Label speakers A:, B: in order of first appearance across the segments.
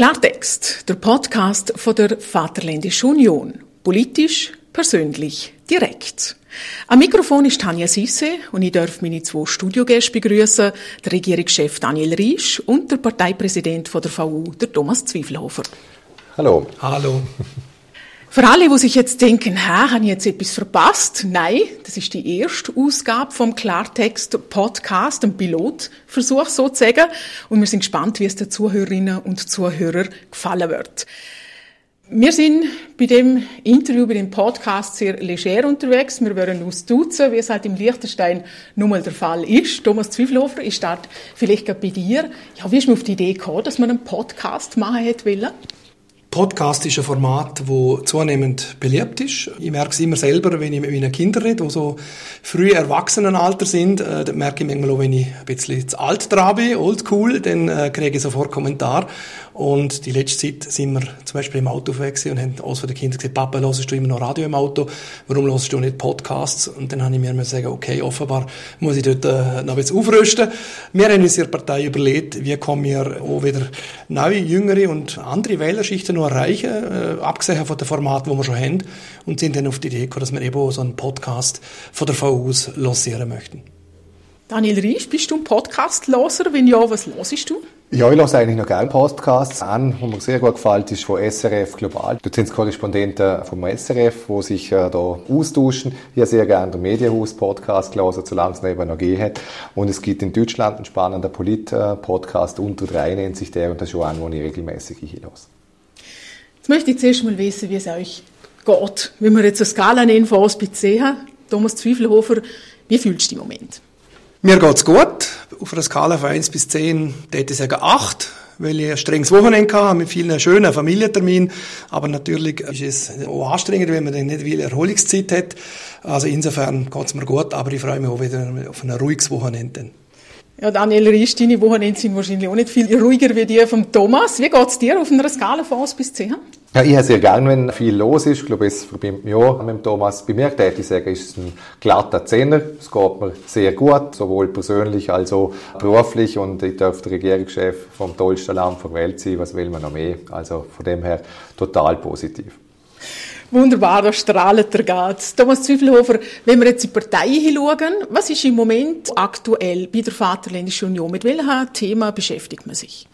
A: Klartext, der Podcast von der Vaterländischen Union. Politisch, persönlich, direkt. Am Mikrofon ist Tanja Sisse und ich darf meine zwei Studiogäste begrüßen, der Regierungschef Daniel Riesch und der Parteipräsident von der VU, der Thomas Zwiefelhofer.
B: Hallo.
C: Hallo.
A: Für alle, die sich jetzt denken, hä, habe ich jetzt etwas verpasst? Nein, das ist die erste Ausgabe vom Klartext Podcast, ein Pilotversuch sozusagen. Und wir sind gespannt, wie es den Zuhörerinnen und Zuhörern gefallen wird. Wir sind bei dem Interview, bei dem Podcast sehr leger unterwegs. Wir werden uns duzen, wie es halt im Liechtenstein nun mal der Fall ist. Thomas Zwiefelhofer, ich starte vielleicht gerade bei dir. Ja, wie ist man auf die Idee gekommen, dass man einen Podcast machen hätte wollen?
C: Podcast ist ein Format, das zunehmend beliebt ist. Ich merke es immer selber, wenn ich mit meinen Kindern rede, die so früh Erwachsenenalter sind. Äh, dann merke ich manchmal auch, wenn ich ein bisschen zu alt dran bin, oldschool, dann äh, kriege ich sofort Kommentar. Und die letzte Zeit sind wir zum Beispiel im Auto unterwegs und haben aus von den Kindern gesagt, Papa, hörst du immer noch Radio im Auto? Warum hörst du nicht Podcasts? Und dann habe ich mir sagen, okay, offenbar muss ich dort äh, noch ein bisschen aufrüsten. Wir haben uns in der Partei überlegt, wie kommen wir auch wieder neue, jüngere und andere Wählerschichten noch erreichen, äh, abgesehen von den Formaten, die wir schon haben, und sind dann auf die Idee gekommen, dass wir eben so einen Podcast von der VU aus lancieren möchten.
A: Daniel Riesch, bist du ein Podcast-Loser? Wenn ja, was hörst du?
B: Ja, ich höre eigentlich noch gerne Podcasts an. Was mir sehr gut gefällt, ist von SRF Global. Dort sind es Korrespondenten vom SRF, die sich äh, da austauschen. Ich habe sehr gerne den Medienhaus-Podcast gelesen, solange es eben noch gegeben hat. Und es gibt in Deutschland einen spannenden Polit-Podcast, unter drei nennt sich der, und das ist schon ein, den ich regelmäßig hinhöre.
A: Jetzt möchte ich zuerst mal wissen, wie es euch geht. Wenn wir jetzt eine Skala nehmen von 1 bis 10, Thomas Zwiefelhofer, wie fühlst du dich im Moment?
C: Mir geht's gut. Auf einer Skala von 1 bis 10 würde ich sagen 8, weil ich ein strenges Wochenende hatte, mit vielen schönen Familienterminen. Aber natürlich ist es auch anstrengend, wenn man dann nicht viel Erholungszeit hat. Also insofern geht's mir gut, aber ich freue mich auch wieder auf ein ruhiges Wochenende.
A: Ja, Daniel Ries, deine Wochenende sind wahrscheinlich auch nicht viel ruhiger wie die von Thomas. Wie geht's dir auf einer Skala von 1 bis 10?
B: Ja, ich habe sehr gern, wenn viel los ist. Ich glaube, es verbindet mich auch mit Thomas. Bei mir täte ich sagen, ist es ein glatter Zehner. Es geht mir sehr gut, sowohl persönlich als auch beruflich. Und ich darf der Regierungschef vom tollsten Land der Welt sein. Was will man noch mehr? Also von dem her total positiv.
A: Wunderbar, da strahlt der Gatz. Thomas Zwiefelhofer, wenn wir jetzt die Parteien hinschauen, was ist im Moment aktuell bei der Vaterländischen Union? Mit welchem Thema beschäftigt man sich?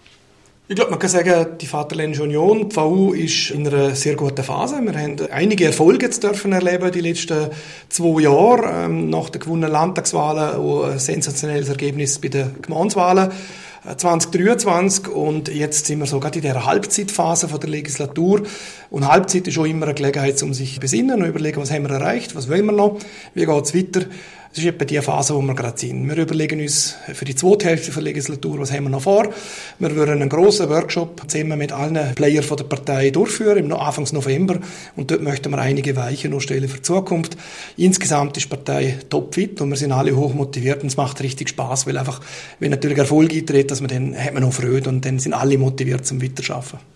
C: Ich glaube, man kann sagen, die Vaterländische Union, die VU, ist in einer sehr guten Phase. Wir haben einige Erfolge jetzt dürfen erleben die letzten zwei Jahre. Ähm, nach den gewonnenen Landtagswahlen auch ein sensationelles Ergebnis bei den Gemeinswahlen. 2023 und jetzt sind wir so gerade in der Halbzeitphase von der Legislatur. Und Halbzeit ist schon immer eine Gelegenheit, um sich zu besinnen und überlegen, was haben wir erreicht, was wollen wir noch, wie geht's weiter das ist etwa die Phase, wo wir gerade sind. Wir überlegen uns für die zweite Hälfte der Legislatur, was haben wir noch vor. Wir würden einen grossen Workshop zusammen mit allen Playern der Partei durchführen, Anfang November. Und dort möchten wir einige Weichen noch stellen für die Zukunft. Insgesamt ist die Partei topfit und wir sind alle hoch motiviert und es macht richtig Spaß, weil einfach, wenn natürlich Erfolg eintritt, dass man dann, hat man noch Freude und dann sind alle motiviert zum Weiterarbeiten.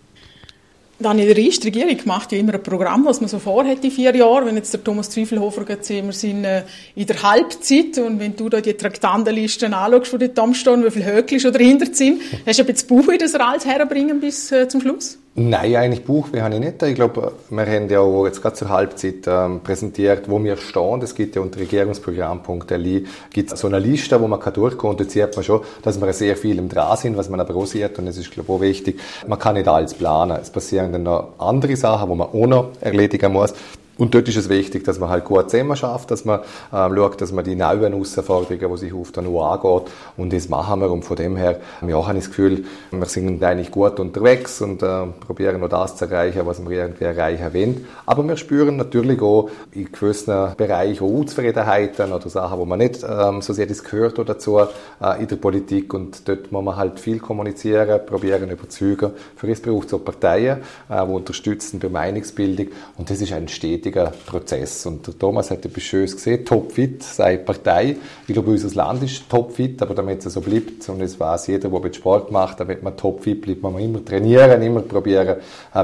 A: Daniel Riest, die Regierung macht ja immer ein Programm, was man so vorhat in vier Jahren. Wenn jetzt der Thomas Zwiefelhofer geht, sehen wir sind äh, in der Halbzeit und wenn du da die Traktandenlisten anschaust, die dort stehen, wie viele Höckli schon dahinter sind, hast du ein bisschen Bauch, das alles herbringen bis äh, zum Schluss?
B: Nein, eigentlich Buchweh habe ich nicht. Ich glaube, wir haben ja auch jetzt gerade zur Halbzeit ähm, präsentiert, wo wir stehen. Es gibt ja unter regierungsprogramm.li gibt so eine Liste, wo man kann durchgehen und da sieht man schon, dass wir sehr viel im Dran sind, was man aber auch sieht und es ist, glaube ich, auch wichtig, man kann nicht alles planen. Es passieren dann noch andere Sachen, wo man auch noch erledigen muss. Und dort ist es wichtig, dass man halt gut zusammen schafft, dass man ähm, schaut, dass man die neuen Herausforderungen, die sich auf der NU angeht, und das machen wir. Und von dem her, ja, habe ich das Gefühl, wir sind eigentlich gut unterwegs und äh, probieren noch das zu erreichen, was wir irgendwie erreichen wollen. Aber wir spüren natürlich auch in gewissen Bereichen auch Unzufriedenheiten oder Sachen, wo man nicht ähm, so sehr das gehört oder dazu äh, in der Politik. Und dort muss man halt viel kommunizieren, probieren überzeugen. Für das braucht es auch Parteien, äh, die unterstützen bei Meinungsbildung. Und das ist ein stetiger wichtiger Prozess. Und der Thomas hat etwas Schönes gesehen, topfit, sei Partei. Ich glaube, unser Land ist topfit, aber damit es so bleibt, und es weiß jeder, der Sport macht, damit man topfit bleibt, muss man immer trainieren, immer probieren,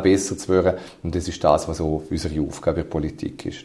B: besser zu werden. Und das ist das, was auch unsere Aufgabe in der Politik ist.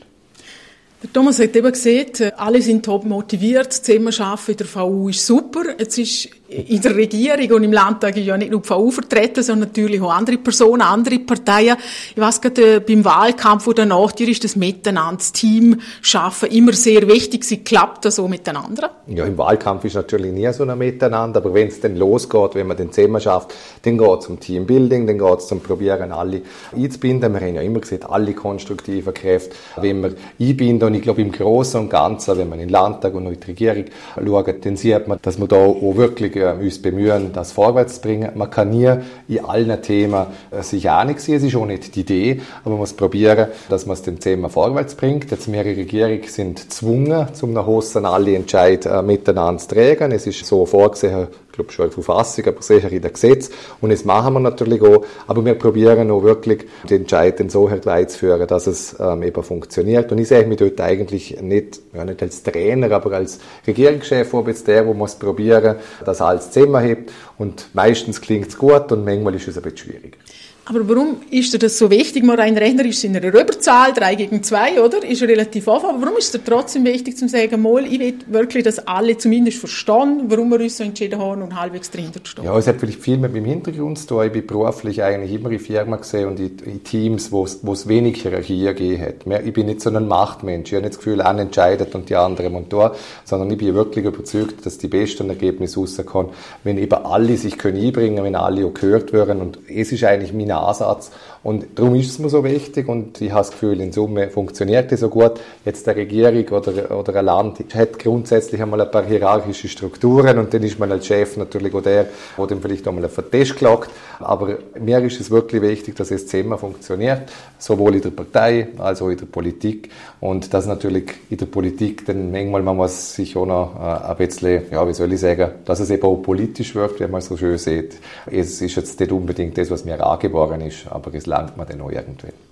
A: Der Thomas hat eben gesehen, alle sind top motiviert, das Zusammenarbeiten in der VU ist super. Jetzt ist in der Regierung und im Landtag ist ja nicht nur die VU vertreten, sondern natürlich auch andere Personen, andere Parteien. Ich weiß gerade, äh, beim Wahlkampf oder danach, dir ist das Miteinander, das Team schaffen immer sehr wichtig. Sie klappt das so miteinander?
B: Ja, im Wahlkampf ist natürlich nie so ein Miteinander, aber wenn es dann losgeht, wenn man den zusammen schafft, dann geht es um Teambuilding, dann geht es zum Probieren, alle einzubinden. Wir haben ja immer gesagt, alle konstruktiven Kräfte, wenn wir einbinden und ich glaube im Großen und Ganzen, wenn man in den Landtag und in die Regierung schaut, dann sieht man, dass wir da auch wirklich äh, uns bemühen, das vorwärts zu bringen. Man kann nie in allen Themen äh, sich einig sein, es ist auch nicht die Idee, aber man muss probieren, dass man es den Thema vorwärts bringt. Jetzt mehrere Regierungen sind gezwungen, zum Hossen alle Entscheid äh, miteinander zu tragen. Es ist so vorgesehen, ich glaube schon in der Verfassung, aber sicher in den Gesetz. Und das machen wir natürlich auch. Aber wir probieren auch wirklich, den Entscheid so herbeizuführen, dass es ähm, eben funktioniert. Und ich sehe mich dort eigentlich nicht, ja, nicht als Trainer, aber als Regierungschef, ob jetzt der, der muss probieren, dass alles zusammenhebt. Und meistens klingt es gut und manchmal ist es ein bisschen schwierig.
A: Aber warum ist dir das so wichtig? Mal ein Rechner ist in einer Überzahl, drei gegen zwei, oder? Ist relativ offen. Aber warum ist es trotzdem wichtig zu sagen, mal, ich will wirklich, dass alle zumindest verstehen, warum wir uns so entschieden haben und halbwegs dahinter stehen?
B: Ja, es hat vielleicht viel mit meinem Hintergrund zu tun. Ich bin beruflich eigentlich immer in Firmen gesehen und in, Teams, wo es wenig Hierarchie gegeben hat. Ich bin nicht so ein Machtmensch. Ich habe nicht das Gefühl, einer entscheidet und die anderen und da, sondern ich bin wirklich überzeugt, dass die besten Ergebnisse rauskommen, wenn eben alle sich können einbringen, wenn alle auch gehört werden. Und es ist eigentlich meine Ansatz. Und darum ist es mir so wichtig und ich habe das Gefühl, in Summe funktioniert es so gut. Jetzt eine Regierung oder, oder ein Land hat grundsätzlich einmal ein paar hierarchische Strukturen und dann ist man als Chef natürlich auch der, der dann vielleicht einmal auf den Tisch klagt. Aber mir ist es wirklich wichtig, dass es zusammen funktioniert, sowohl in der Partei als auch in der Politik. Und das natürlich in der Politik, dann manchmal man muss sich auch noch äh, ein bisschen, ja, wie soll ich sagen, dass es eben auch politisch wird, wie man so schön sieht. Es ist jetzt nicht unbedingt das, was mir angeboren ist, aber es langt man dann auch irgendwann.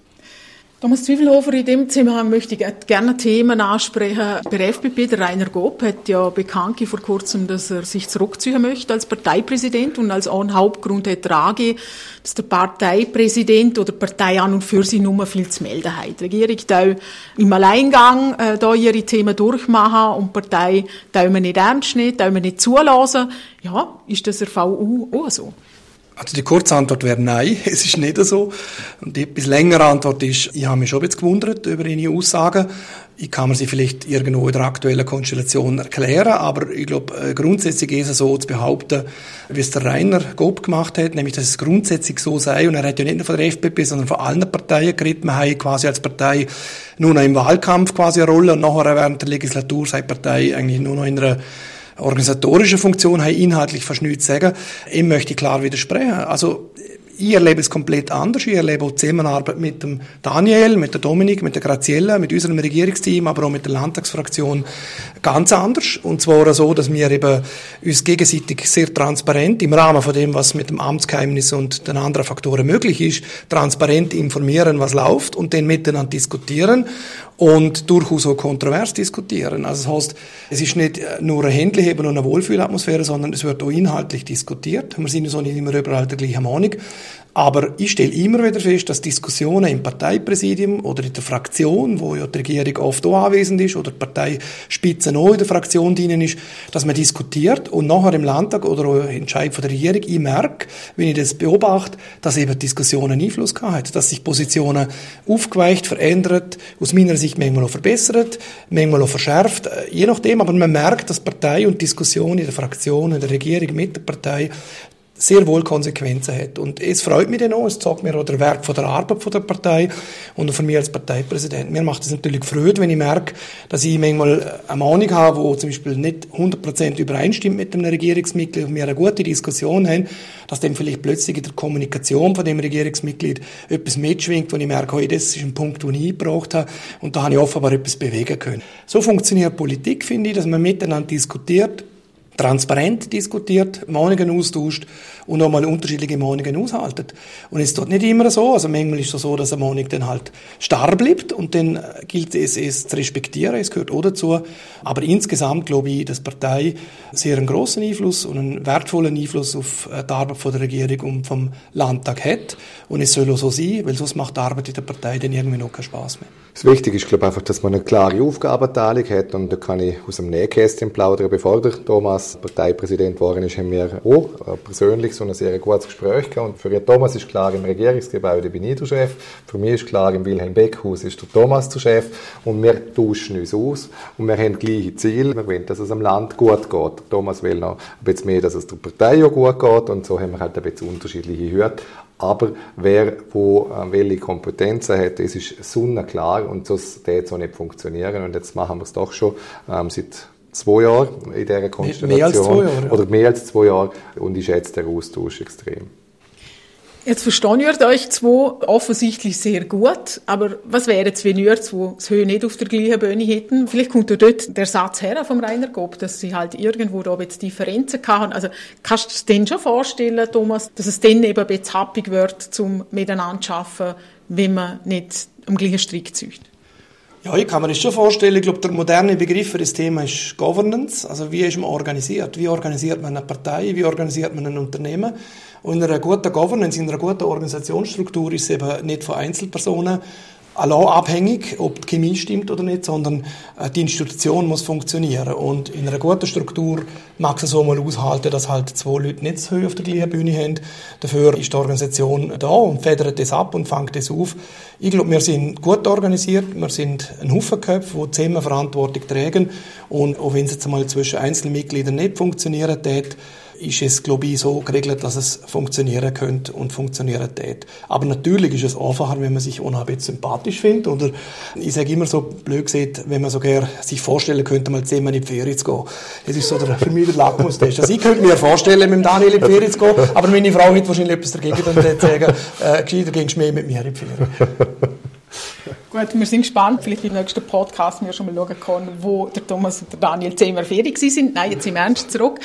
A: Thomas Zwiefelhofer, in dem Zusammenhang möchte ich gerne Themen ansprechen. Der FDP, der Rainer Gob, hat ja bekannt vor kurzem, dass er sich zurückziehen möchte als Parteipräsident und als einen Hauptgrund er angegeben, dass der Parteipräsident oder Partei an und für sich nur viel zu melden hat. Die Regierung da im Alleingang äh, da ihre Themen durchmachen und die Partei da nicht ernst nehmen, da nicht zulassen. Ja, ist das der VU auch so?
C: Also die kurze Antwort wäre nein, es ist nicht so. Und die etwas längere Antwort ist, ich habe mich schon bisschen gewundert über Ihre Aussagen. Ich kann mir sie vielleicht irgendwo in der aktuellen Konstellation erklären, aber ich glaube, äh, grundsätzlich ist es so zu behaupten, wie es der Rainer Gob gemacht hat, nämlich, dass es grundsätzlich so sei, und er hat ja nicht nur von der FDP, sondern von allen Parteien geredet, man hat quasi als Partei nur noch im Wahlkampf quasi eine Rolle und nachher während der Legislatur sei die Partei eigentlich nur noch in einer organisatorische Funktion habe ich inhaltlich nichts zu sagen. Ich möchte klar widersprechen. Also, ich erlebe es komplett anders. Ich erlebe auch die Zusammenarbeit mit dem Daniel, mit der Dominik, mit der Graziella, mit unserem Regierungsteam, aber auch mit der Landtagsfraktion ganz anders. Und zwar so, dass wir eben uns gegenseitig sehr transparent im Rahmen von dem, was mit dem Amtsgeheimnis und den anderen Faktoren möglich ist, transparent informieren, was läuft und dann miteinander diskutieren und durchaus auch kontrovers diskutieren. Also das heißt, es ist nicht nur ein Händleheben und eine Wohlfühlatmosphäre, sondern es wird auch inhaltlich diskutiert. Wir sind so nicht immer überall der gleichen Meinung. Aber ich stelle immer wieder fest, dass Diskussionen im Parteipräsidium oder in der Fraktion, wo ja die Regierung oft auch anwesend ist, oder die Parteispitze auch in der Fraktion drinnen ist, dass man diskutiert und nachher im Landtag oder auch Entscheid von der Regierung, ich merke, wenn ich das beobachte, dass eben Diskussionen Einfluss gehabt dass sich Positionen aufgeweicht, verändert, aus meiner Sicht manchmal auch verbessert, manchmal auch verschärft, äh, je nachdem, aber man merkt, dass Partei und Diskussion in der Fraktion, in der Regierung mit der Partei sehr wohl Konsequenzen hat. Und es freut mich dann auch, es zeigt mir auch der Wert von der Arbeit von der Partei und von mir als Parteipräsident. Mir macht es natürlich Freude, wenn ich merke, dass ich manchmal eine Meinung habe, wo zum Beispiel nicht 100% übereinstimmt mit einem Regierungsmitglied und wir eine gute Diskussion haben, dass dann vielleicht plötzlich in der Kommunikation von dem Regierungsmitglied etwas mitschwingt, wo ich merke, hey, das ist ein Punkt, den ich gebraucht habe und da habe ich offenbar etwas bewegen können. So funktioniert Politik, finde ich, dass man miteinander diskutiert, transparent diskutiert, Meinungen austauscht und auch mal unterschiedliche Meinungen aushaltet. Und es ist dort nicht immer so. Also manchmal ist es so, dass eine Meinung dann halt starr bleibt und dann gilt es, es zu respektieren. Es gehört auch dazu. Aber insgesamt glaube ich, dass die Partei sehr einen grossen Einfluss und einen wertvollen Einfluss auf die Arbeit von der Regierung und vom Landtag hat. Und es soll auch so sein, weil sonst macht die Arbeit in der Partei dann irgendwie noch keinen Spaß mehr.
B: Das Wichtige ist, glaube ich, einfach, dass man eine klare Aufgabenteilung hat und da kann ich aus dem Nähkästchen plaudern, bevor der Thomas Thomas Parteipräsident geworden ist, haben wir auch persönlich so ein sehr gutes Gespräch gehabt. Und für Thomas ist klar, im Regierungsgebäude bin ich der Chef. Für mich ist klar, im Wilhelm Beckhaus ist der Thomas der Chef. Und wir tauschen uns aus. Und wir haben gleiche Ziele. Wir wollen, dass es am Land gut geht. Thomas will noch ein bisschen mehr, dass es der Partei auch gut geht. Und so haben wir halt ein bisschen unterschiedliche Hürden. Aber wer wo äh, welche Kompetenzen hat, das ist sonnenklar und das wird so nicht funktionieren. Und jetzt machen wir es doch schon ähm, seit zwei Jahren in dieser Konstellation. Mehr als zwei Jahre. Ja. Oder mehr als zwei Jahre. Und ich schätze den Austausch extrem.
A: Jetzt verstehen ihr euch zwei offensichtlich sehr gut, aber was wäre jetzt, wenn ihr zwei das Höhe nicht auf der gleichen Bühne hätten? Vielleicht kommt ja dort der Satz her vom Rainer Gob, dass sie halt irgendwo da jetzt Differenzen haben. Also kannst du dir denn schon vorstellen, Thomas, dass es dann eben ein bisschen happig wird, zum miteinander zu arbeiten, wenn man nicht am gleichen Strick zieht?
C: Ja, ich kann mir das schon vorstellen. Ich glaube, der moderne Begriff für das Thema ist Governance. Also wie ist man organisiert? Wie organisiert man eine Partei? Wie organisiert man ein Unternehmen? Und in einer guten Governance, in einer guten Organisationsstruktur ist es eben nicht von Einzelpersonen abhängig, ob die Chemie stimmt oder nicht, sondern äh, die Institution muss funktionieren. Und in einer guten Struktur mag es so mal aushalten, dass halt zwei Leute nicht so auf der gleichen Bühne haben. Dafür ist die Organisation da und federt das ab und fängt das auf. Ich glaube, wir sind gut organisiert, wir sind ein Haufen Köpfe, die zusammen Verantwortung tragen. Und auch wenn es jetzt mal zwischen Einzelmitgliedern nicht funktionieren tät, ist es, glaube ich, so geregelt, dass es funktionieren könnte und funktionieren tät. Aber natürlich ist es einfacher, wenn man sich unheimlich sympathisch findet. Oder ich sage immer so blöd gesagt, wenn man so gerne sich vorstellen könnte, mal zehnmal in die Ferien zu gehen. Das ist so der, für mich der Lackmustest. Also ich könnte mir vorstellen, mit dem Daniel in die Ferien zu gehen, aber meine Frau hätte wahrscheinlich etwas dagegen und würde sagen, äh, gescheiter gehst du mehr mit mir in die Ferien.
A: Gut, wir sind gespannt. Vielleicht im nächsten Podcast wir schon mal schauen können, wo der Thomas und der Daniel zehnmal Ferien sind. Nein, jetzt im Ernst zurück.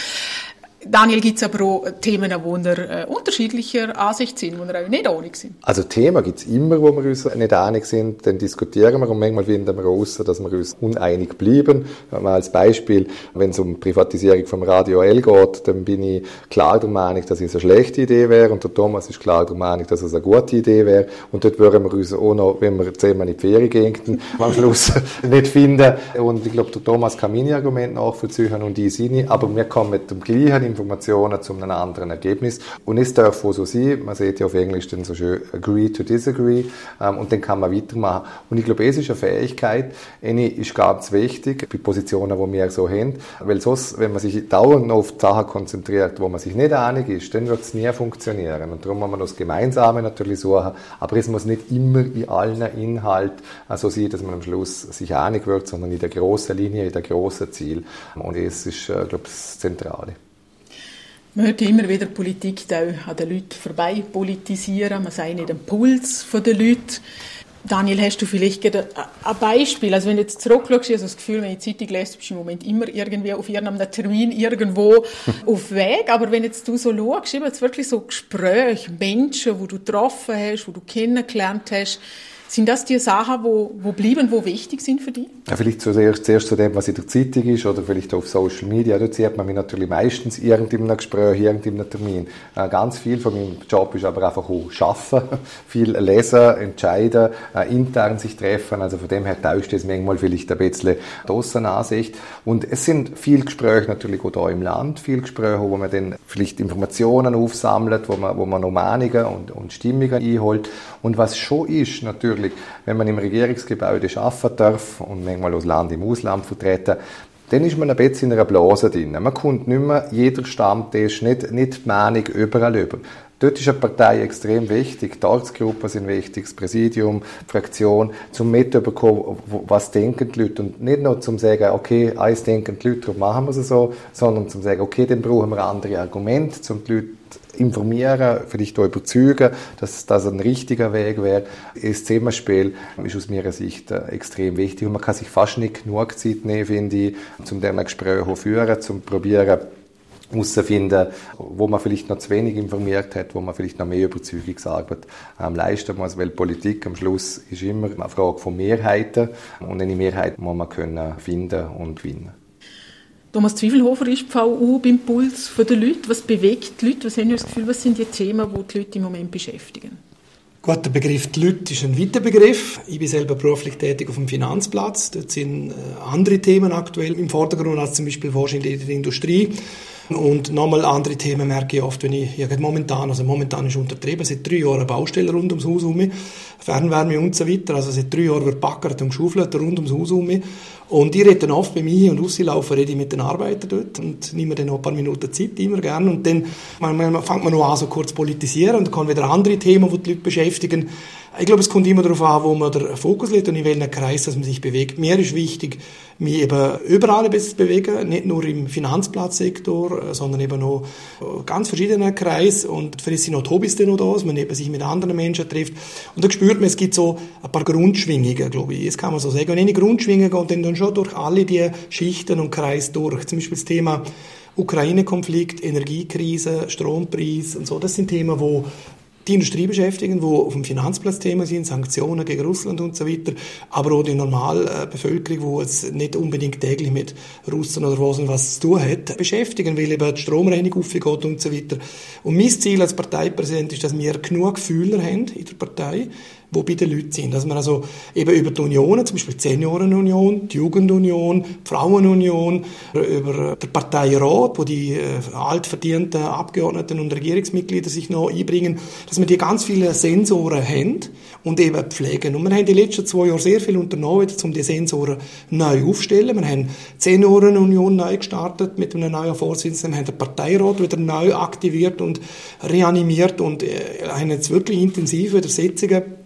A: Daniel, gibt es aber auch Themen, wo wir äh, unterschiedlicher Ansicht sind, wo wir auch nicht einig sind?
B: Also Themen gibt es immer, wo wir uns nicht einig sind, dann diskutieren wir und manchmal finden wir raus, dass wir uns uneinig bleiben. Mal als Beispiel, wenn es um Privatisierung vom Radio L geht, dann bin ich klar der Meinung, dass es eine schlechte Idee wäre und der Thomas ist klar der Meinung, dass es eine gute Idee wäre und dort würden wir uns auch noch, wenn wir zehnmal in die Ferien gehen, am Schluss nicht finden. Und ich glaube, der Thomas kann meine Argumente nachvollziehen und die seine, aber wir kommen mit dem gleichen Informationen zu einem anderen Ergebnis. Und es darf so sein, man sieht ja auf Englisch dann so schön agree to disagree, ähm, und dann kann man weitermachen. Und ich glaube, es ist eine Fähigkeit, eine ist ganz wichtig, bei Positionen, die wir so haben, weil sonst, wenn man sich dauernd auf Sachen konzentriert, wo man sich nicht einig ist, dann wird es nie funktionieren. Und darum muss man das Gemeinsame natürlich suchen, aber es muss nicht immer in allen Inhalten so sein, dass man am Schluss sich einig wird, sondern in der großen Linie, in der großen Ziel. Und es ist, äh, glaube ich, das Zentrale.
A: Man hört immer wieder, Politik an den Leuten vorbei politisieren. Man sei nicht am Puls der Leute. Daniel, hast du vielleicht ein Beispiel? Also wenn du jetzt zurückschaust, hast du das Gefühl, wenn du die Zeitung lese, bist du im Moment immer irgendwie auf irgendeinem Termin irgendwo auf Weg. Aber wenn jetzt du so schaust, eben jetzt wirklich so Gespräche, Menschen, wo du getroffen hast, wo du kennengelernt hast, sind das die Sachen, wo, wo bleiben, wo wichtig sind für dich?
B: Ja, vielleicht zuerst, zuerst zu dem, was in der Zeitung ist oder vielleicht auf Social Media. Dort sieht man mich natürlich meistens irgendeinem Gespräch, irgendeinem Termin. Äh, ganz viel von meinem Job ist aber einfach auch arbeiten, viel lesen, entscheiden, äh, intern sich treffen. Also von dem her täuscht es manchmal vielleicht ein bisschen die Ansicht. Und es sind viele Gespräche natürlich auch hier im Land, viele Gespräche, wo man dann vielleicht Informationen aufsammelt, wo man, wo man noch Meinungen und, und Stimmungen einholt. Und was schon ist, natürlich, wenn man im Regierungsgebäude arbeiten darf und manchmal das Land im Ausland vertreten, dann ist man ein bisschen in einer Blase drin. Man kommt nicht mehr jeder Stammtisch, nicht, nicht die Meinung überall über. Dort ist eine Partei extrem wichtig. Die Ortsgruppen sind wichtig, das Präsidium, die Fraktion, zum mitbekommen, was denken die Leute. Und nicht nur zum sagen, okay, eins denken die Leute, darum machen wir es so, sondern zum sagen, okay, dann brauchen wir andere Argumente, um die Leute informieren, vielleicht auch überzeugen, dass das ein richtiger Weg wäre. Das Zusammenspiel ist aus meiner Sicht äh, extrem wichtig und man kann sich fast nicht genug Zeit nehmen, finde ich, um diese Gespräche zu führen, zum probieren, herauszufinden, wo man vielleicht noch zu wenig informiert hat, wo man vielleicht noch mehr Überzeugungsarbeit ähm, leisten muss, weil Politik am Schluss ist immer eine Frage von Mehrheiten und eine Mehrheit muss man können finden und gewinnen.
A: Thomas Zwiefelhofer ist VU beim Puls der Leute. Was bewegt die Leute? Was haben Sie das Gefühl, was sind die Themen, die die Leute im Moment beschäftigen?
C: Gut, der Begriff die Leute ist ein weiter Begriff. Ich bin selber beruflich tätig auf dem Finanzplatz. Dort sind äh, andere Themen aktuell im Vordergrund als zum Beispiel wahrscheinlich in der Industrie. Und nochmal andere Themen merke ich oft, wenn ich, ja, momentan, also momentan ist untertrieben, seit drei Jahren Baustelle rund ums Haus herum, Fernwärme und so weiter, also seit drei Jahren wird backert und geschaufelt rund ums Haus herum. Und ich rede dann oft bei mir und rauslaufen, rede ich mit den Arbeitern dort und nehme dann noch ein paar Minuten Zeit, immer gerne. Und dann man, fängt man noch an, so kurz politisieren und dann kommen wieder andere Themen, die die Leute beschäftigen. Ich glaube, es kommt immer darauf an, wo man den Fokus legt und in welchem Kreis dass man sich bewegt. Mir ist wichtig, mich eben überall ein bisschen zu bewegen, nicht nur im Finanzplatzsektor, sondern eben noch ganz verschiedene Kreise und vielleicht sind die Hobbys noch da, dass man eben sich mit anderen Menschen trifft. Und da spürt man, es gibt so ein paar Grundschwingungen, glaube ich. Das kann man so sagen. Und eine Grundschwingung geht dann schon durch alle die Schichten und Kreise durch. Zum Beispiel das Thema Ukraine-Konflikt, Energiekrise, Strompreis und so. Das sind Themen, wo die Industrie beschäftigen, wo auf dem Finanzplatz Thema sind, Sanktionen gegen Russland und so weiter, aber auch die Normalbevölkerung, wo es nicht unbedingt täglich mit Russen oder was was zu tun hat, beschäftigen, weil eben die Stromrechnung aufgeht und so weiter. Und mein Ziel als Parteipräsident ist, dass wir genug Gefühle haben in der Partei, wo bei den Leuten sind. Dass man also eben über die Unionen, zum Beispiel die Seniorenunion, die Jugendunion, die Frauenunion, über den Parteirat, wo die äh, altverdienten Abgeordneten und Regierungsmitglieder sich noch einbringen, dass wir die ganz viele Sensoren haben und eben pflegen. Und wir haben die letzten zwei Jahre sehr viel unternommen, um die Sensoren neu aufzustellen. Wir haben die Seniorenunion neu gestartet mit einem neuen Vorsitzenden. Wir haben den Parteirat wieder neu aktiviert und reanimiert und äh, haben jetzt wirklich intensive Sitzungen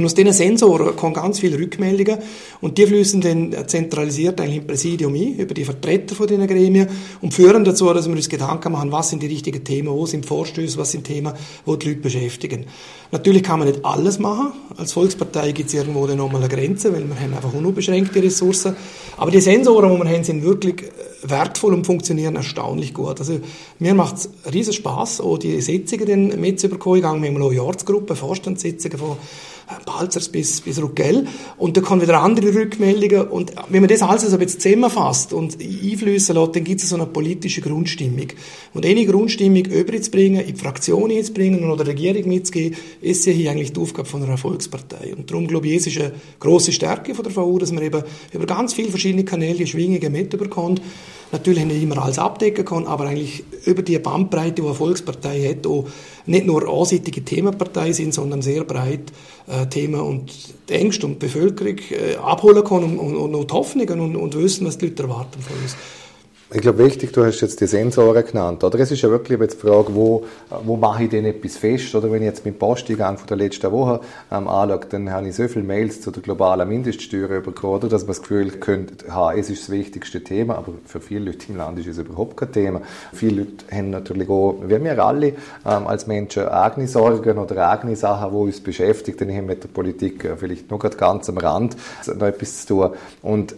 C: und aus diesen Sensoren kommen ganz viele Rückmeldungen und die fließen dann zentralisiert eigentlich im Präsidium ein, über die Vertreter von diesen Gremien und führen dazu, dass wir uns Gedanken machen, was sind die richtigen Themen, wo sind Vorstöße, was sind Themen, wo die Leute beschäftigen. Natürlich kann man nicht alles machen. Als Volkspartei gibt es irgendwo dann nochmal eine Grenze, weil wir haben einfach unbeschränkte Ressourcen. Aber die Sensoren, die wir haben, sind wirklich wertvoll und funktionieren erstaunlich gut. Also mir macht es riesen Spaß, auch die Sitzungen mitzubekommen. Ich gehe manchmal auch Jahresgruppen, Vorstandssitzungen von Balzers bis, bis Ruckell. Und da kommen wieder andere Rückmeldungen. Und wenn man das alles so ein bisschen zusammenfasst und einflüssen lässt, dann gibt es so eine politische Grundstimmung. Und eine Grundstimmung überzubringen, in die Fraktion hinzubringen und der Regierung mitzugeben, ist ja hier eigentlich die Aufgabe von einer Volkspartei. Und darum glaube ich, es ist eine grosse Stärke von der VU, dass man eben über ganz viele verschiedene Kanäle Schwingungen mitbekommt. Natürlich nicht immer alles abdecken kann, aber eigentlich über die Bandbreite, die eine Volkspartei hat, auch nicht nur einseitige Themenpartei sind, sondern sehr breit äh, Themen und Ängste und Bevölkerung äh, abholen kann und, und, und die Hoffnungen und, und wissen, was die Leute erwarten von uns.
B: Ich glaube, wichtig, du hast jetzt die Sensoren genannt, oder? Es ist ja wirklich jetzt die Frage, wo, wo mache ich denn etwas fest, oder? Wenn ich jetzt meinen Posteingang von der letzten Woche ähm, anschaue, dann habe ich so viele Mails zu der globalen Mindeststeuer bekommen, oder? Dass man das Gefühl könnte, ha, es ist das wichtigste Thema, aber für viele Leute im Land ist es überhaupt kein Thema. Viele Leute haben natürlich auch, wir alle ähm, als Menschen, eigene Sorgen oder eigene Sachen, die uns beschäftigen, die haben mit der Politik äh, vielleicht gerade ganz am Rand noch etwas zu tun. Und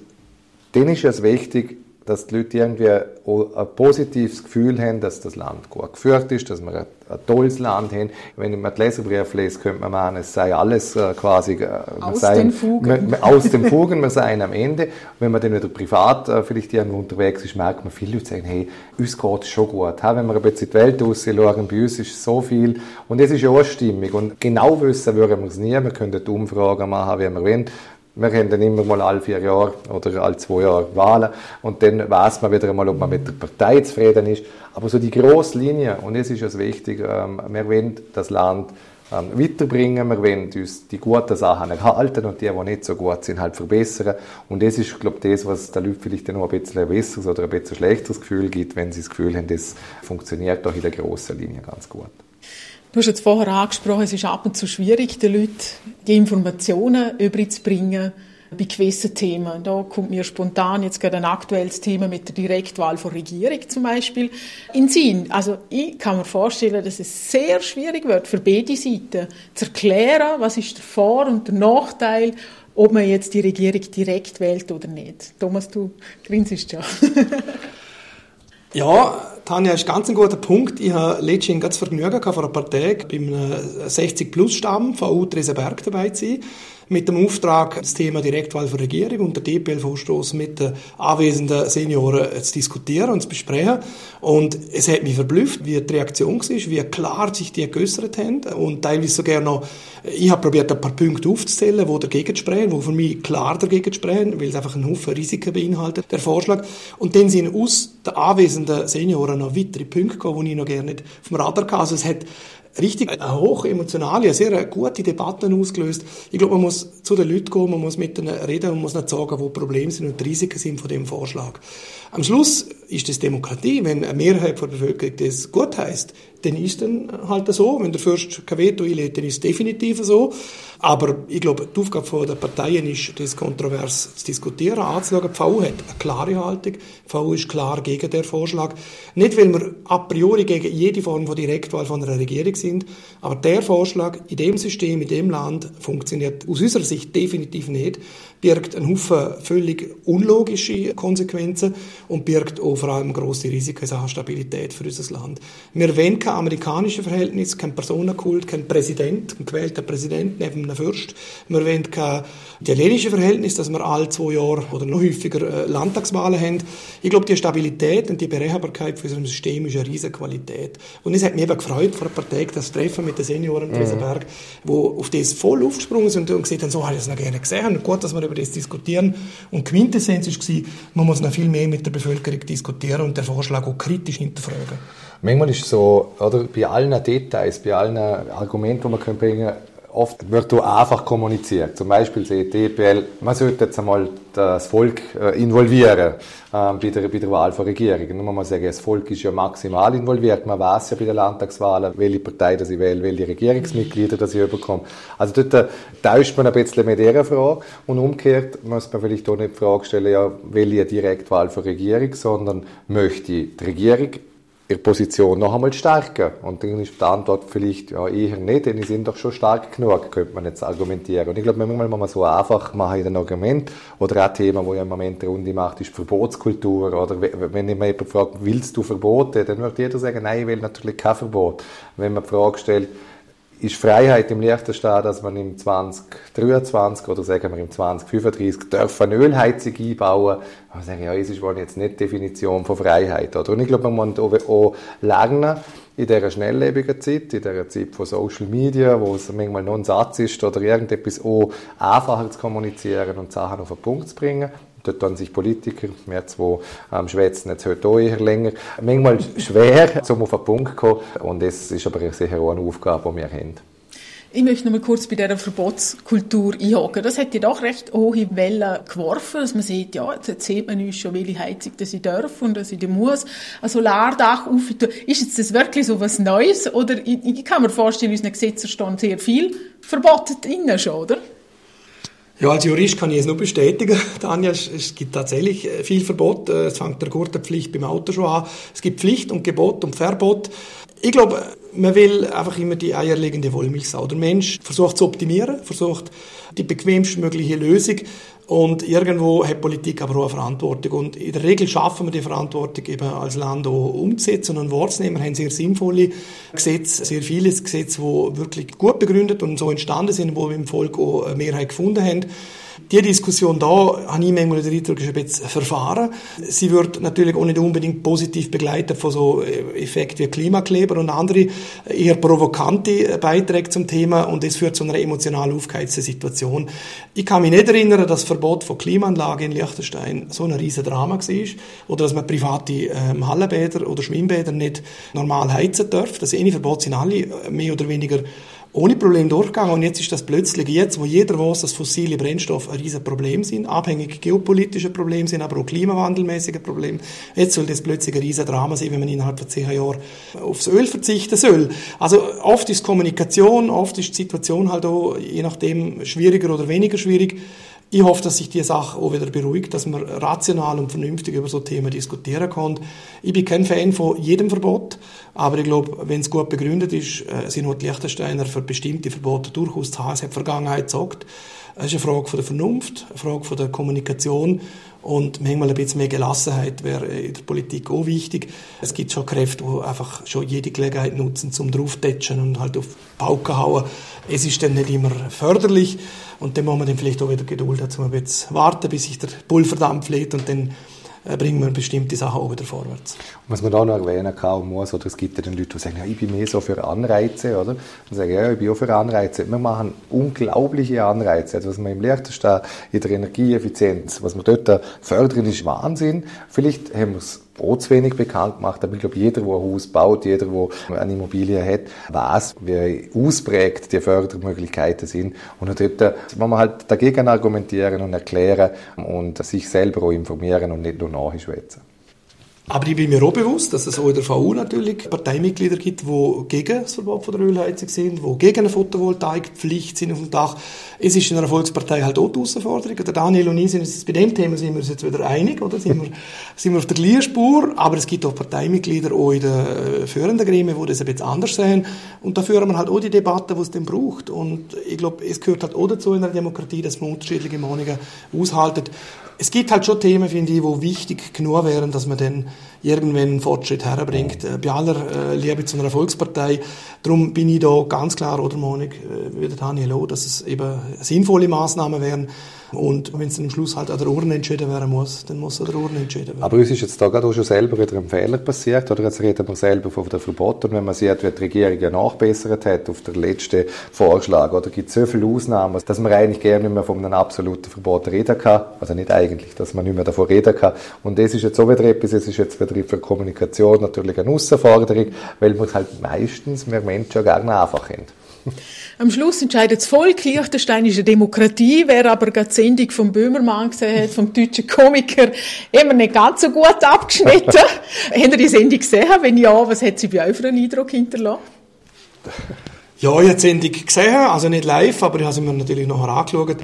B: dann ist es wichtig, dass die Leute irgendwie ein positives Gefühl haben, dass das Land gut geführt ist, dass wir ein, ein tolles Land haben. Wenn man die Leserbriefe liest, könnte man meinen, es sei alles äh, quasi äh,
A: aus, sei, den Fugen.
B: Wir, aus den Fugen, wir seien am Ende. wenn man dann wieder privat äh, vielleicht irgendwo unterwegs ist, merkt man, viele Leute sagen, hey, uns geht es schon gut. Wenn wir ein bisschen die Welt aussehen, bei uns ist so viel. Und es ist ja auch stimmig. Und genau wissen würden wir es nie. Wir können die Umfragen machen, wie wir wollen. Wir haben dann immer mal alle vier Jahre oder alle zwei Jahre Wahlen und dann weiß man wieder einmal, ob man mit der Partei zufrieden ist. Aber so die grosse Linie, und es ist es wichtig, ähm, wir wollen das Land ähm, weiterbringen, wir wollen uns die guten Sachen erhalten und die, die nicht so gut sind, halt verbessern. Und das ist, glaube ich, das, was den Leuten vielleicht noch ein bisschen besseres oder ein bisschen schlechteres Gefühl gibt, wenn sie das Gefühl haben, das funktioniert doch in der grossen Linie ganz gut.
A: Du hast jetzt vorher angesprochen, es ist ab und zu schwierig, den Leuten die Informationen überzubringen bei gewissen Themen. Da kommt mir spontan jetzt gerade ein aktuelles Thema mit der Direktwahl von Regierung zum Beispiel in Sinn. Also ich kann mir vorstellen, dass es sehr schwierig wird für beide Seiten zu erklären, was ist der Vor- und der Nachteil, ob man jetzt die Regierung direkt wählt oder nicht. Thomas, du grinsest ja.
C: ja, Tanja, ist ganz ein guter Punkt. Ich habe letztens ganz Vergnügen gehabt, vor ein paar Tagen beim 60-Plus-Stamm von U Tresenberg dabei zu sein. Mit dem Auftrag, das Thema Direktwahl für Regierung und der DPL-Vorstoß mit den anwesenden Senioren zu diskutieren und zu besprechen. Und es hat mich verblüfft, wie die Reaktion war, wie klar sich die geäußert haben und teilweise sogar noch, ich habe probiert, ein paar Punkte aufzuzählen, die dagegen sprechen, die für mich klar dagegen sprechen, weil es einfach einen Haufen Risiken beinhaltet, der Vorschlag. Und dann sind aus den anwesenden Senioren noch weitere Punkte gekommen, die ich noch gerne nicht vom Radar hatte. Also es hat richtig eine hoch emotionale, eine sehr gute Debatte ausgelöst. Ich glaube, man muss zu den Leuten gehen, man muss mit ihnen reden und muss nicht sagen, wo Probleme sind und die Risiken sind von dem Vorschlag. Am Schluss ist das Demokratie, wenn eine Mehrheit der Bevölkerung das gut heißt, dann ist dann halt so. Wenn der Fürst kein Veto einlädt, dann ist es definitiv so. Aber ich glaube, die Aufgabe der Parteien ist, das kontrovers zu diskutieren, anzuschauen. Die VU hat eine klare Haltung. Die VU ist klar gegen den Vorschlag. Nicht, weil wir a priori gegen jede Form von Direktwahl von einer Regierung sind, aber der Vorschlag in dem System, in dem Land funktioniert aus unserer Sicht definitiv nicht, birgt einen Haufen völlig unlogische Konsequenzen und birgt auch vor allem grosse Risiken in Stabilität für unser Land. Wir wollen kein amerikanisches Verhältnis, kein Personenkult, kein Präsident, ein gewählter Präsident neben einem Fürst. Wir wollen kein italienisches Verhältnis, dass wir alle zwei Jahre oder noch häufiger äh, Landtagswahlen haben. Ich glaube, die Stabilität und die Berechenbarkeit für unserem System ist eine riesige Qualität. Und es hat mich eben gefreut, vor ein paar Tagen das Treffen mit den Senioren in Wiesenberg, mhm. wo auf das voll aufgesprungen sind und gesagt haben, so habe ich es noch gerne gesehen. Und gut, dass wir über das diskutieren. Und Quintessenz war, man muss noch viel mehr mit der Bevölkerung diskutieren und den Vorschlag auch kritisch hinterfragen.
B: Manchmal ist es so, oder, bei allen Details, bei allen Argumenten, die man bringen kann, oft wird da einfach kommuniziert. Zum Beispiel sagt die EPL, man sollte jetzt einmal das Volk äh, involvieren äh, bei, der, bei der Wahl von Regierungen. Nur mal sagen, das Volk ist ja maximal involviert. Man weiß ja bei den Landtagswahlen, welche Partei das ich wähle, welche Regierungsmitglieder das ich bekomme. Also dort äh, tauscht man ein bisschen mit dieser Frage. Und umgekehrt muss man vielleicht auch nicht die Frage stellen, ja, ich Direktwahl für Regierung, sondern möchte die Regierung ihre Position noch einmal stärken. Und dann ist die Antwort vielleicht ja, eher nicht, denn sie sind doch schon stark genug, könnte man jetzt argumentieren. Und ich glaube, manchmal muss man so einfach machen in den Argument. Oder ein Thema, wo ja im Moment die Runde macht, ist Verbotskultur. Oder wenn ich jemanden fragt, willst du Verbote? Dann wird jeder sagen, nein, ich will natürlich kein Verbot. Wenn man die Frage stellt, ist Freiheit im Liechtenstein, dass man im 2023 oder sagen wir im 2035 darf eine Ölheizung einbauen. Man sagen, ja, das ist wohl jetzt nicht die Definition von Freiheit. Oder? Und ich glaube, man muss auch lernen, in dieser schnelllebigen Zeit, in dieser Zeit von Social Media, wo es manchmal noch ein Satz ist oder irgendetwas auch einfacher zu kommunizieren und Sachen auf den Punkt zu bringen. Dort dann sich Politiker, wir zwei ähm, schwätzen jetzt heute auch eher länger, manchmal schwer, um auf den Punkt zu kommen. Und das ist aber sicher auch eine Aufgabe, die wir haben.
A: Ich möchte noch mal kurz bei dieser Verbotskultur einhaken. Das hat ja doch recht hohe Wellen geworfen, dass man sieht, ja, jetzt sieht man uns schon, welche Heizung das ich darf und dass ich da muss. Ein Solardach auf. Ist jetzt das wirklich so was Neues? Oder ich, ich kann mir vorstellen, in unseren Gesetzen stehen sehr viel verboten drinnen schon, oder?
C: Ja, als Jurist kann ich es nur bestätigen, Tanja. Es gibt tatsächlich äh, viel Verbot. Äh, es fängt der Gurtenpflicht beim Auto schon an. Es gibt Pflicht und Gebot und Verbot. Ich glaube, man will einfach immer die eierlegende Wollmilchsau. Der Mensch versucht zu optimieren, versucht die bequemstmögliche Lösung und irgendwo hat Politik aber auch eine Verantwortung. Und in der Regel schaffen wir die Verantwortung eben als Land auch umzusetzen und wahrzunehmen. Wir haben sehr sinnvolle Gesetze, sehr viele Gesetze, die wirklich gut begründet und so entstanden sind, wo wir im Volk auch eine Mehrheit gefunden haben. Die Diskussion da, habe ich manchmal den ist ein bisschen verfahren. Sie wird natürlich auch nicht unbedingt positiv begleitet von so Effekten wie Klimakleber und andere eher provokante Beiträge zum Thema und es führt zu einer emotional aufgeheizten Situation. Ich kann mich nicht erinnern, dass das Verbot von Klimaanlagen in Liechtenstein so ein riesen Drama war oder dass man private ähm, Hallenbäder oder Schwimmbäder nicht normal heizen darf. Das eine Verbot sind alle mehr oder weniger ohne Problem durchgegangen. Und jetzt ist das plötzlich jetzt, wo jeder weiß, dass fossile Brennstoffe ein riesen Problem sind, abhängig geopolitische Probleme sind, aber auch klimawandelmäßige Probleme. Jetzt soll das plötzlich ein riesen Drama sein, wenn man innerhalb von zehn Jahren aufs Öl verzichten soll. Also oft ist Kommunikation, oft ist die Situation halt auch, je nachdem, schwieriger oder weniger schwierig. Ich hoffe, dass sich die Sache auch wieder beruhigt, dass man rational und vernünftig über so Themen diskutieren kann. Ich bin kein Fan von jedem Verbot Aber ich glaube, wenn es gut begründet ist, sind auch die Liechtensteiner für bestimmte Verbote durchaus zu haben. Es hat Vergangenheit gesagt. Es ist eine Frage von der Vernunft, eine Frage von der Kommunikation und manchmal ein bisschen mehr Gelassenheit wäre in der Politik auch wichtig. Es gibt schon Kräfte, die einfach schon jede Gelegenheit nutzen, zum drauftätschen und halt auf Pauken hauen. Es ist dann nicht immer förderlich und dann muss man dann vielleicht auch wieder Geduld dazu ein bisschen warten, bis sich der Pulverdampf lädt und dann bringen wir bestimmte Sachen auch wieder vorwärts.
B: Und was man da noch erwähnen kann muss, oder es gibt ja dann Leute, die sagen, ja, ich bin mehr so für Anreize, oder? Und sagen, ja, ich bin auch für Anreize. Wir machen unglaubliche Anreize. Also was wir im Leichtesten in der Energieeffizienz, was wir dort fördern, ist Wahnsinn. Vielleicht haben wir es zu wenig bekannt gemacht, aber ich glaube, jeder, der ein Haus baut, jeder, der eine Immobilie hat, weiß, wie ausprägt die Fördermöglichkeiten sind. Und dort muss man halt dagegen argumentieren und erklären und sich selber auch informieren und nicht nur nachschwätzen.
C: Aber ich bin mir auch bewusst, dass es auch in der VU natürlich Parteimitglieder gibt, die gegen das Verbot von der Ölheizung sind, die gegen eine Photovoltaikpflicht sind auf dem Dach. Es ist in einer Volkspartei halt auch die Herausforderung. Der Daniel und ich sind uns, bei dem Thema sind wir uns jetzt wieder einig, oder? Sind wir, sind wir auf der gleichen. Aber es gibt auch Parteimitglieder auch in den äh, führenden Gremien, die das ein bisschen anders sehen. Und da führen wir halt auch die Debatte, die es denn braucht. Und ich glaube, es gehört halt auch dazu in der Demokratie, dass man unterschiedliche Meinungen aushaltet es gibt halt schon Themen, finde ich, wo wichtig genug wären, dass man dann irgendwann einen Fortschritt herbringt. Äh, bei aller äh, Liebe zu einer Volkspartei. Darum bin ich da ganz klar oder Meinung, äh, wie der Daniel auch, dass es eben sinnvolle Maßnahmen wären, und wenn es am Schluss halt an der Urne entschieden werden muss, dann muss an der Urne entschieden werden.
B: Aber uns ist jetzt da gerade auch schon selber wieder ein Fehler passiert, oder? Jetzt reden wir selber von der Verbot. Und wenn man sieht, wie die Regierung ja nachbessert hat auf den letzten Vorschlag, oder gibt es so viele Ausnahmen, dass man eigentlich gerne nicht mehr von einem absoluten Verbot reden kann. Also nicht eigentlich, dass man nicht mehr davon reden kann. Und das ist jetzt so wieder etwas, es ist jetzt für Kommunikation natürlich eine Herausforderung, weil man halt meistens mehr Menschen gerne einfach haben.
A: Am Schluss entscheidet das Volk, Liechtenstein ist eine Demokratie. Wer aber gerade die Sendung vom Böhmermann gesehen hat, vom deutschen Komiker, immer nicht ganz so gut abgeschnitten. Habt ihr die Sendung gesehen? Wenn ja, was hat sie bei euch für einen Eindruck hinterlassen?
C: Ja, ich habe die Sendung gesehen, also nicht live, aber ich habe sie mir natürlich nachher angeschaut.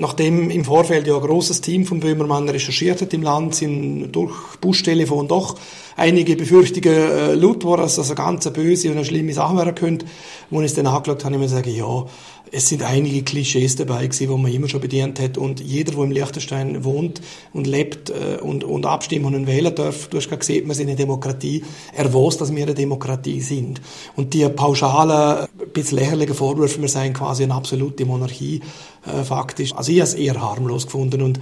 C: Nachdem im Vorfeld ja ein grosses Team von Böhmermann recherchiert hat im Land, sind durch Buschtelefon doch einige Befürchtungen äh, laut geworden, dass das eine ganz böse und eine schlimme Sache werden könnte. Wo ich es dann angeschaut habe, habe ich mir gesagt, ja, es sind einige Klischees dabei gewesen, die man immer schon bedient hat und jeder, der im Liechtenstein wohnt und lebt äh, und, und abstimmen und wählen darf, du hast gerade gesehen, wir sind eine Demokratie, er weiß, dass wir eine Demokratie sind. Und die pauschalen, ein bisschen lächerlichen Vorwürfe, wir seien quasi eine absolute Monarchie, äh, faktisch. Also ich habe es eher harmlos gefunden und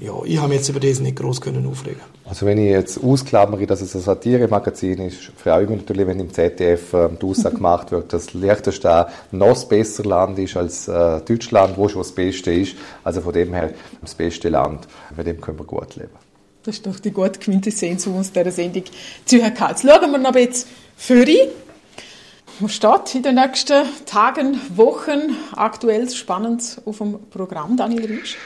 C: ja, ja ich habe mich jetzt über das nicht groß können aufregen.
B: Also wenn ich jetzt ausklammere, dass es ein Satire-Magazin ist, freue ich mich natürlich, wenn im ZDF äh, die Aussage gemacht wird, dass Liechtenstein noch das bessere Land ist als äh, Deutschland, wo schon das Beste ist. Also von dem her das beste Land. Mit dem können wir gut leben.
A: Das ist doch die gute Quintessenz von uns dieser Sendung Zürcher Katz. Schauen wir noch jetzt für was steht in den nächsten Tagen, Wochen aktuell spannend auf dem Programm, Daniel Riesch?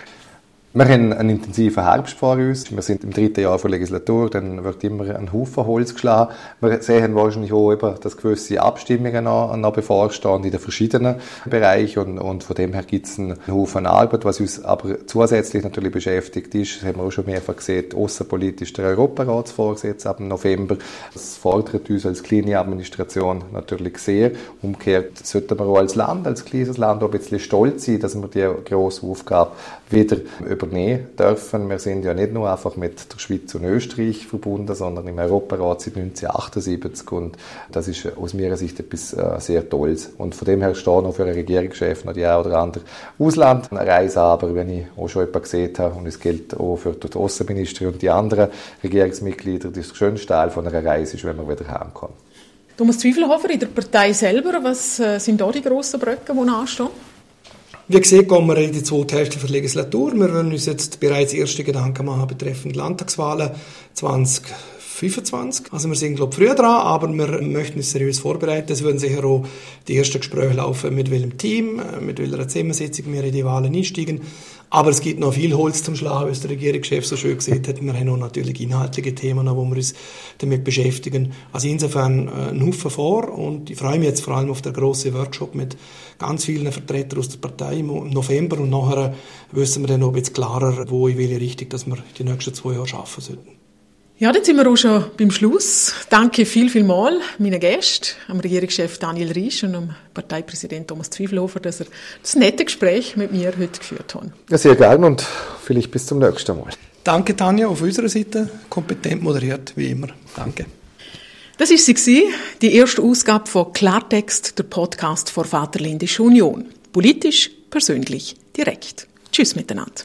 B: Wir haben einen intensiven Herbst vor uns. Wir sind im dritten Jahr der Legislatur, dann wird immer ein Haufen Holz geschlagen. Wir sehen wahrscheinlich auch, eben, dass gewisse Abstimmungen noch, noch bevorstehen in den verschiedenen Bereichen und, und von dem her gibt es einen Haufen Arbeit. Was uns aber zusätzlich natürlich beschäftigt ist, das haben wir auch schon mehrfach gesehen, außenpolitisch der Europaratsvorsitz ab November. Das fordert uns als kleine Administration natürlich sehr. Umgekehrt sollten wir auch als Land, als kleines Land auch ein bisschen stolz sein, dass wir die grosse Aufgabe wieder übernehmen dürfen. Wir sind ja nicht nur einfach mit der Schweiz und Österreich verbunden, sondern im Europarat seit 1978 und das ist aus meiner Sicht etwas äh, sehr Tolles. Und von dem her stehen auch für einen Regierungschef noch die eine oder andere Auslandreise aber wenn ich auch schon jemanden gesehen habe, und es gilt auch für die Außenministerin und die anderen Regierungsmitglieder, das schönste Teil von einer Reise ist, wenn man wieder heimkommt.
A: Thomas Zwiefelhofer, in der Partei selber, was äh, sind da die grossen Brücken, die anstehen?
C: Wie gesagt, gehen wir in die zweite Hälfte der Legislatur. Wir wollen uns jetzt bereits erste Gedanken machen betreffend Landtagswahlen 2025. Also wir sind, glaube ich, früher dran, aber wir möchten uns seriös vorbereiten. Es werden sicher auch die ersten Gespräche laufen, mit welchem Team, mit welcher Zusammensetzung wir in die Wahlen einsteigen. Aber es gibt noch viel Holz zum Schlagen, wie es der Regierungschef so schön gesagt hat. Wir haben auch natürlich inhaltliche Themen, wo wir uns damit beschäftigen. Also insofern äh, ein Haufen vor und ich freue mich jetzt vor allem auf den grossen Workshop mit ganz vielen Vertretern aus der Partei im November und nachher wissen wir dann noch ein bisschen klarer, wo in welche Richtung dass wir die nächsten zwei Jahre arbeiten sollten.
A: Ja, dann sind wir auch schon beim Schluss. Danke viel, viel mal meinen Gästen, am Regierungschef Daniel Riesch und am Parteipräsident Thomas Zwiefelhofer, dass er das nette Gespräch mit mir heute geführt haben.
B: Ja, sehr gerne und vielleicht bis zum nächsten Mal.
C: Danke, Tanja, auf unserer Seite. Kompetent moderiert, wie immer. Danke.
A: Das ist sie, die erste Ausgabe von Klartext, der Podcast vor Vaterländische Union. Politisch, persönlich, direkt. Tschüss miteinander.